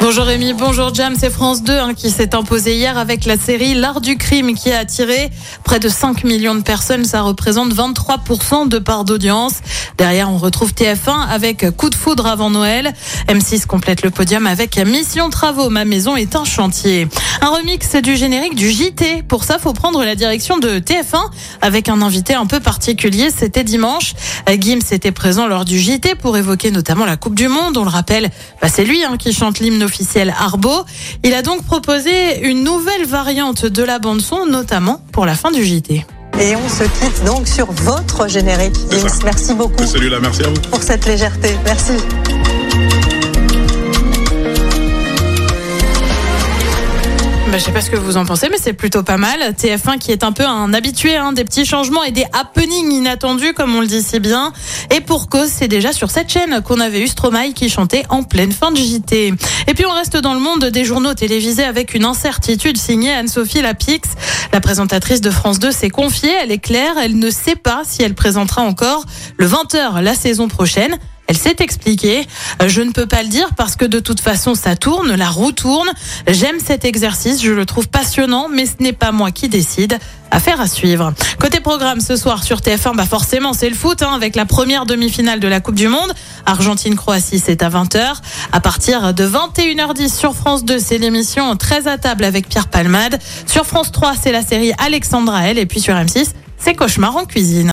Bonjour Rémi, bonjour Jam, c'est France 2 hein, qui s'est imposé hier avec la série L'art du crime qui a attiré près de 5 millions de personnes, ça représente 23% de part d'audience. Derrière, on retrouve TF1 avec Coup de foudre avant Noël. M6 complète le podium avec Mission Travaux, ma maison est un chantier. Un remix du générique du JT. Pour ça, faut prendre la direction de TF1 avec un invité un peu particulier. C'était dimanche. Gims était présent lors du JT pour évoquer notamment la Coupe du Monde. On le rappelle, bah, c'est lui hein, qui chante l'hymne officiel Arbo. Il a donc proposé une nouvelle variante de la bande son, notamment pour la fin du JT. Et on se quitte donc sur votre générique. Merci beaucoup Celui-là, merci à vous. pour cette légèreté. Merci. Bah, je sais pas ce que vous en pensez, mais c'est plutôt pas mal. TF1 qui est un peu un habitué hein, des petits changements et des happenings inattendus, comme on le dit si bien. Et pour cause, c'est déjà sur cette chaîne qu'on avait eu Stromae qui chantait en pleine fin de JT. Et puis on reste dans le monde des journaux télévisés avec une incertitude signée Anne-Sophie Lapix. La présentatrice de France 2 s'est confiée, elle est claire, elle ne sait pas si elle présentera encore le 20h la saison prochaine. Elle s'est expliquée. Euh, Je ne peux pas le dire parce que de toute façon ça tourne, la roue tourne. J'aime cet exercice, je le trouve passionnant, mais ce n'est pas moi qui décide. Affaire à suivre. Côté programme ce soir sur TF1, bah forcément c'est le foot hein, avec la première demi-finale de la Coupe du Monde. Argentine-Croatie c'est à 20h. À partir de 21h10 sur France 2, c'est l'émission 13 à table avec Pierre Palmade. Sur France 3, c'est la série Alexandra L. Et puis sur M6, c'est Cauchemar en cuisine.